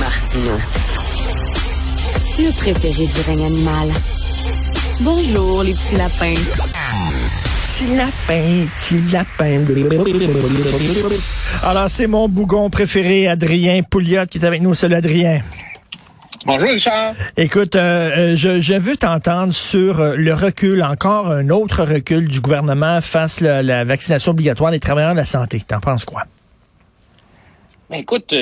Martino. Le préféré du règne animal. Bonjour, les petits lapins. Petit lapin, petit lapin. Alors, c'est mon bougon préféré, Adrien Pouliot, qui est avec nous. Salut, Adrien. Bonjour Richard. Écoute, euh, euh, je, je, veux t'entendre sur euh, le recul, encore un autre recul du gouvernement face à la vaccination obligatoire des travailleurs de la santé. T'en penses quoi? Ben écoute,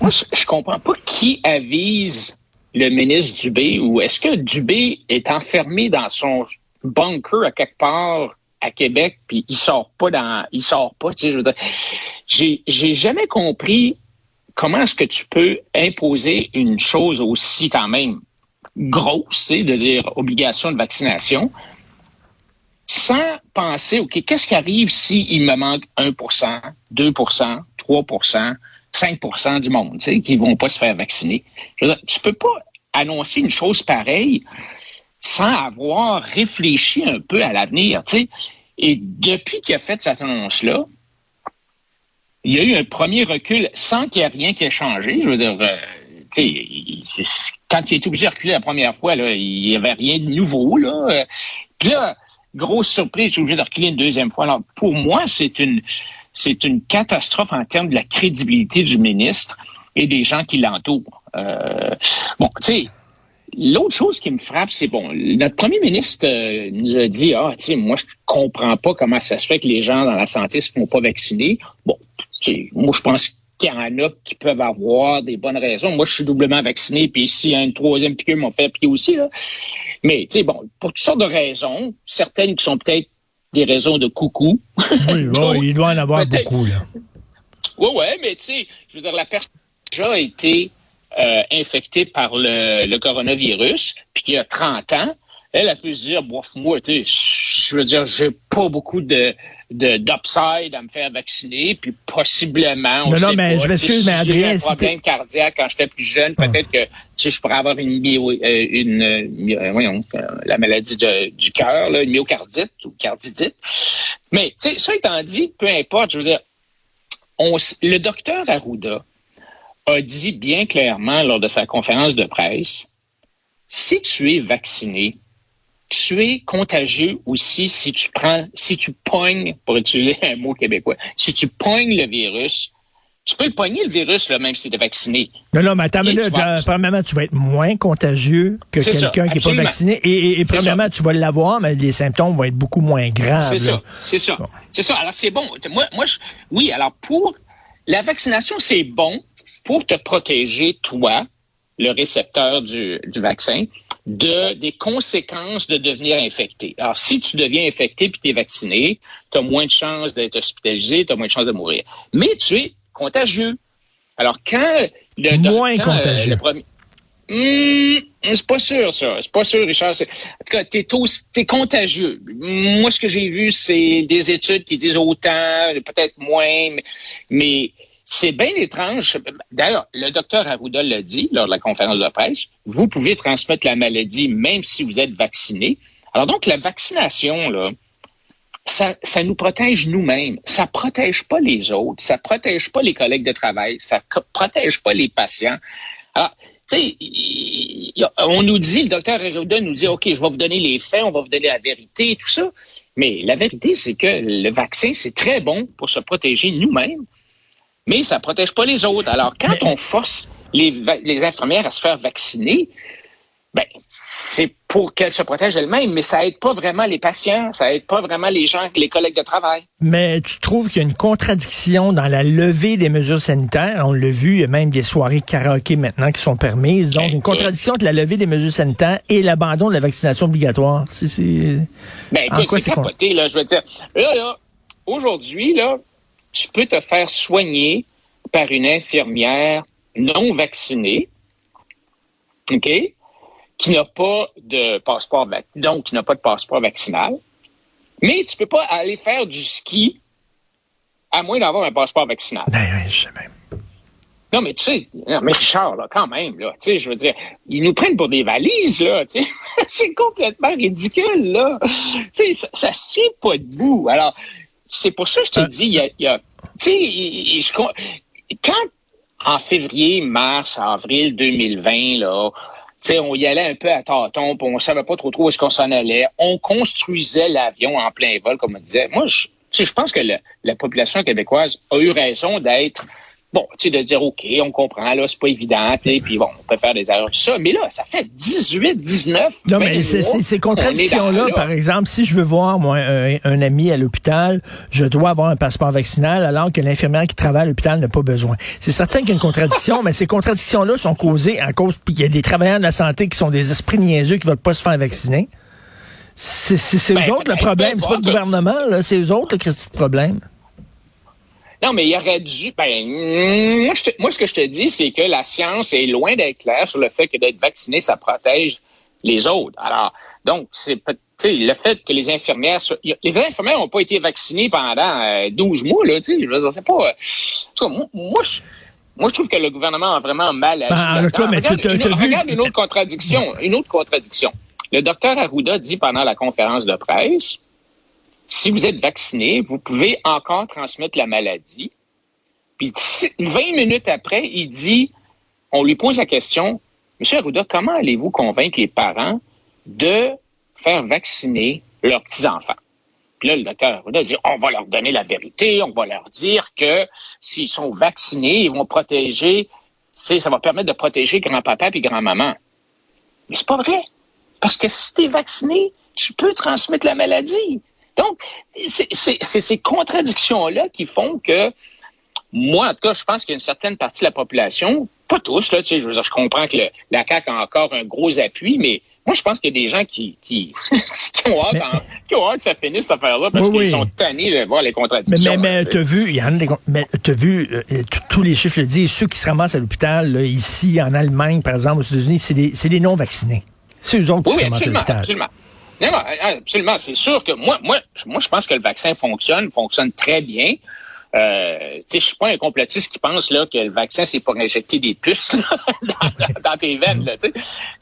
moi je, comprends pas qui avise le ministre Dubé ou est-ce que Dubé est enfermé dans son bunker à quelque part à Québec puis il sort pas dans il sort pas, tu sais, je veux dire j'ai jamais compris comment est-ce que tu peux imposer une chose aussi quand même grosse, c'est de dire obligation de vaccination, sans penser, OK, qu'est-ce qui arrive s'il me manque 1% 2% 3 5% du monde, tu sais, qui vont pas se faire vacciner. Je veux dire, tu peux pas annoncer une chose pareille sans avoir réfléchi un peu à l'avenir, tu sais. Et depuis qu'il a fait cette annonce-là, il y a eu un premier recul sans qu'il y ait rien qui ait changé. Je veux dire, euh, quand il était obligé de reculer la première fois, il n'y avait rien de nouveau. Là. Puis là, grosse surprise, il est obligé de reculer une deuxième fois. Alors, pour moi, c'est une, c'est une catastrophe en termes de la crédibilité du ministre et des gens qui l'entourent. Euh, bon, tu sais, L'autre chose qui me frappe, c'est bon, notre premier ministre euh, nous a dit Ah, tu sais, moi, je comprends pas comment ça se fait que les gens dans la santé se font pas vacciner. Bon, moi, je pense qu'il y en a qui peuvent avoir des bonnes raisons. Moi, je suis doublement vacciné, puis a une troisième piqûre, m'ont fait piquer aussi. Là. Mais, tu sais, bon, pour toutes sortes de raisons, certaines qui sont peut-être des raisons de coucou. Oui, il doit en avoir beaucoup, là. Oui, oui, mais tu sais, je veux dire, la personne a déjà été euh, infectée par le, le, coronavirus, puis qui a 30 ans, elle a pu se dire, bof, moi, tu sais, je veux dire, j'ai pas beaucoup de d'upside à me faire vacciner, puis possiblement, on non, sait non, mais pas, je m'excuse, mais Adrien, un problème cardiaque quand j'étais plus jeune, ah. peut-être que tu sais, je pourrais avoir une, euh, une, euh, voyons, la maladie de, du cœur, une myocardite ou cardidite. Mais tu sais, ça étant dit, peu importe, je veux dire, on, le docteur Arruda a dit bien clairement lors de sa conférence de presse, si tu es vacciné, tu es contagieux aussi si tu prends, si tu pognes, pour utiliser un mot québécois, si tu pognes le virus, tu peux le pogner le virus, là, même si tu es vacciné. Non, non, mais attends, mais là, vas... premièrement, tu vas être moins contagieux que quelqu'un qui n'est pas vacciné. Et, et, premièrement, ça. tu vas l'avoir, mais les symptômes vont être beaucoup moins graves. C'est ça, c'est ça. Bon. C'est ça. Alors, c'est bon. Moi, moi je, oui, alors pour la vaccination, c'est bon pour te protéger, toi, le récepteur du, du vaccin, de des conséquences de devenir infecté. Alors, si tu deviens infecté puis tu es vacciné, tu as moins de chances d'être hospitalisé, tu as moins de chances de mourir. Mais tu es contagieux. Alors, quand le Moins quand, contagieux. Euh, le premier... Mmh, c'est pas sûr, ça. C'est pas sûr, Richard. En tout cas, t'es, es contagieux. Moi, ce que j'ai vu, c'est des études qui disent autant, peut-être moins, mais, mais c'est bien étrange. D'ailleurs, le docteur Arruda l'a dit lors de la conférence de presse, vous pouvez transmettre la maladie même si vous êtes vacciné. Alors donc, la vaccination, là, ça, nous protège nous-mêmes. Ça protège pas les autres. Ça protège pas les collègues de travail. Ça protège pas les patients. Alors, tu sais, on nous dit, le docteur Arruda nous dit, OK, je vais vous donner les faits, on va vous donner la vérité, tout ça. Mais la vérité, c'est que le vaccin, c'est très bon pour se protéger nous-mêmes mais ça protège pas les autres. Alors, quand on force les, les infirmières à se faire vacciner, ben, c'est pour qu'elles se protègent elles-mêmes, mais ça aide pas vraiment les patients, ça aide pas vraiment les gens, les collègues de travail. Mais tu trouves qu'il y a une contradiction dans la levée des mesures sanitaires? On l'a vu, il y a même des soirées karaoké maintenant qui sont permises. Donc, une contradiction entre la levée des mesures sanitaires et l'abandon de la vaccination obligatoire. C'est, ben, écoute, c'est capoté, là, je veux dire. Là, là, aujourd'hui, là, tu peux te faire soigner par une infirmière non vaccinée, OK, qui n'a pas de passeport, donc qui n'a pas de passeport vaccinal, mais tu peux pas aller faire du ski à moins d'avoir un passeport vaccinal. Ben, je sais même. Non, mais tu sais, mais Richard, là, quand même, là, tu sais, je veux dire, ils nous prennent pour des valises, là, tu sais. c'est complètement ridicule, là. Tu sais, ça, ça se tient pas debout. Alors, c'est pour ça que je te euh, dis, il y a, tu sais, quand en février, mars, avril 2020, là, sais, on y allait un peu à tâtons, puis on savait pas trop trop où est-ce qu'on s'en allait. On construisait l'avion en plein vol, comme on disait. Moi, je, je pense que la population québécoise a eu raison d'être bon, tu sais, de dire, OK, on comprend, là, c'est pas évident, tu sais, puis bon, on peut faire des erreurs, tout ça. Mais là, ça fait 18, 19. Non, mais ces contradictions-là, par exemple, si je veux voir, moi, un, ami à l'hôpital, je dois avoir un passeport vaccinal, alors que l'infirmière qui travaille à l'hôpital n'a pas besoin. C'est certain qu'il y a une contradiction, mais ces contradictions-là sont causées à cause, puis il y a des travailleurs de la santé qui sont des esprits niaiseux qui veulent pas se faire vacciner. C'est eux ben, autres le problème, c'est pas le gouvernement, là, c'est eux autres le de problème. Non, mais il aurait dû. Ben, moi, moi, ce que je te dis, c'est que la science est loin d'être claire sur le fait que d'être vacciné, ça protège les autres. Alors, donc, c'est le fait que les infirmières, les infirmières n'ont pas été vaccinées pendant 12 euh, mois, là, tu sais, je dire, pas. Euh, moi, je, moi, je trouve que le gouvernement a vraiment mal agi. Ben, regarde, une, regarde une autre contradiction. Une autre contradiction. Le docteur Arruda dit pendant la conférence de presse si vous êtes vacciné, vous pouvez encore transmettre la maladie. Puis 20 minutes après, il dit, on lui pose la question, Monsieur Arruda, comment allez-vous convaincre les parents de faire vacciner leurs petits-enfants? Puis là, le docteur Arruda dit, on va leur donner la vérité, on va leur dire que s'ils sont vaccinés, ils vont protéger, ça va permettre de protéger grand-papa et grand-maman. Mais c'est pas vrai. Parce que si tu es vacciné, tu peux transmettre la maladie. Donc, c'est ces contradictions-là qui font que moi, en tout cas, je pense qu'il y a une certaine partie de la population, pas tous, là, tu sais, je, veux dire, je comprends que la CAQ a encore un gros appui, mais moi, je pense qu'il y a des gens qui, qui, ont, hâte, que ça finisse cette affaire-là parce qu'ils sont tannés de voir les contradictions. Mais, mais, t'as vu, Yann, mais t'as vu, euh, tous les chiffres le disent, ceux qui se ramassent à l'hôpital, ici, en Allemagne, par exemple, aux États-Unis, c'est des, des non-vaccinés. C'est eux autres qui se ramassent à l'hôpital. Absolument. Non, absolument. C'est sûr que moi, moi, moi, je pense que le vaccin fonctionne, fonctionne très bien. Euh, je suis pas un complotiste qui pense là que le vaccin c'est pour injecter des puces dans, tes veines. Là,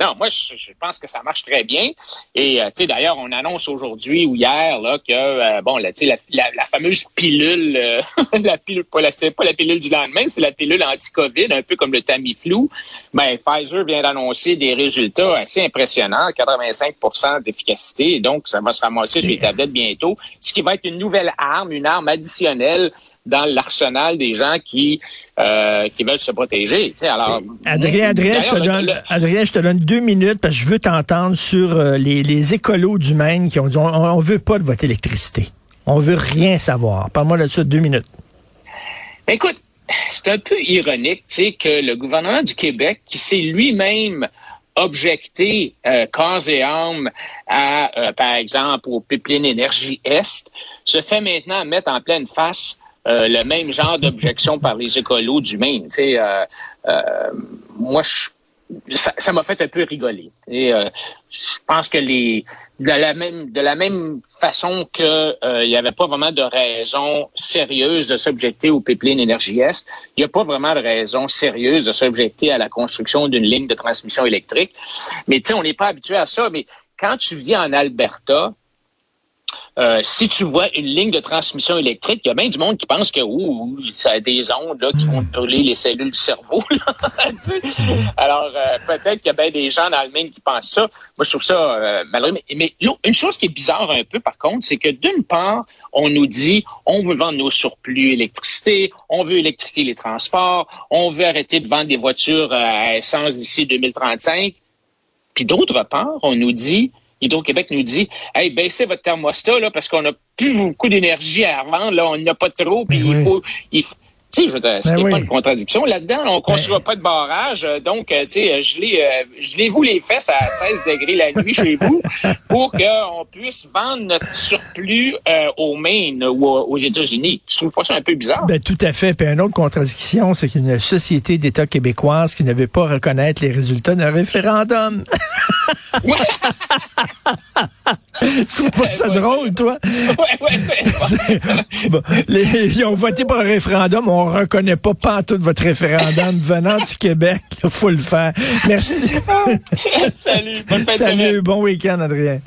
non, moi je, pense que ça marche très bien. Et euh, d'ailleurs, on annonce aujourd'hui ou hier là que euh, bon, là, la, la, la, fameuse pilule, euh, la pilule, pas la, pas la pilule du lendemain, c'est la pilule anti-Covid, un peu comme le Tamiflu. Ben, Pfizer vient d'annoncer des résultats assez impressionnants, 85% d'efficacité. Donc, ça va se ramasser sur les tablettes bientôt, ce qui va être une nouvelle arme, une arme additionnelle dans l'arsenal des gens qui, euh, qui veulent se protéger. alors, Adrien, Adrien, je te donne, Adrien, je te donne deux minutes parce que je veux t'entendre sur euh, les, les écolos du Maine qui ont dit on, on veut pas de votre électricité. On veut rien savoir. Parle-moi de ça deux minutes. Ben, écoute, c'est un peu ironique, tu sais, que le gouvernement du Québec, qui s'est lui-même objecté euh, corps et âme à, euh, par exemple, au pipeline énergie Est, se fait maintenant mettre en pleine face euh, le même genre d'objection par les écolos du Maine. Tu sais, euh, euh, moi, ça m'a fait un peu rigoler. Et je pense que les de la même de la même façon que il n'y avait pas vraiment de raison sérieuse de s'objecter au pipeline énergie est, il n'y a pas vraiment de raison sérieuse de s'objecter à la construction d'une ligne de transmission électrique. Mais tu sais, on n'est pas habitué à ça. Mais quand tu vis en Alberta, euh, si tu vois une ligne de transmission électrique, il y a bien du monde qui pense que ouh, ça a des ondes là, qui vont brûler les cellules du cerveau. Alors, euh, peut-être qu'il y a bien des gens dans le qui pensent ça. Moi, je trouve ça euh, malheureux. Mais, mais une chose qui est bizarre un peu, par contre, c'est que d'une part, on nous dit on veut vendre nos surplus d'électricité, on veut électrifier les transports, on veut arrêter de vendre des voitures à essence d'ici 2035. Puis d'autre part, on nous dit Hydro-Québec nous dit Hey, baissez votre thermostat là, parce qu'on n'a plus beaucoup d'énergie à vendre, là, on n'a pas trop, puis ben il faut. Il faut tu sais, ce n'est ben pas une contradiction. Là-dedans, on ne construira ben pas de barrage. Euh, donc, euh, tu sais, euh, gelez-vous les fesses à 16 degrés la nuit chez vous pour qu'on puisse vendre notre surplus au Maine ou aux États-Unis. Tu trouves pas ça un peu bizarre? Ben, tout à fait. Puis une autre contradiction, c'est qu'une société d'État québécoise qui ne veut pas reconnaître les résultats d'un référendum. tu trouves pas ça drôle, toi? ils ont voté pour un référendum, on reconnaît pas tout votre référendum venant du Québec. Il faut le faire. Merci. Salut. Bonne Salut. Bon week-end, Adrien.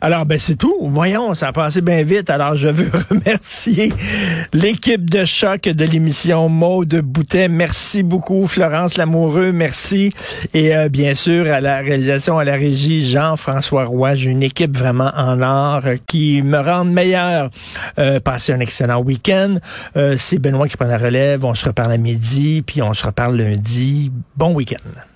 Alors, ben c'est tout. Voyons, ça a passé bien vite. Alors, je veux remercier l'équipe de choc de l'émission Maude Boutet. Merci beaucoup, Florence Lamoureux. Merci. Et euh, bien sûr, à la réalisation, à la régie, Jean-François Roy. J'ai une équipe vraiment en or qui me rend meilleur. Euh, passez un excellent week-end. Euh, c'est Benoît qui prend la relève. On se reparle à midi, puis on se reparle lundi. Bon week-end.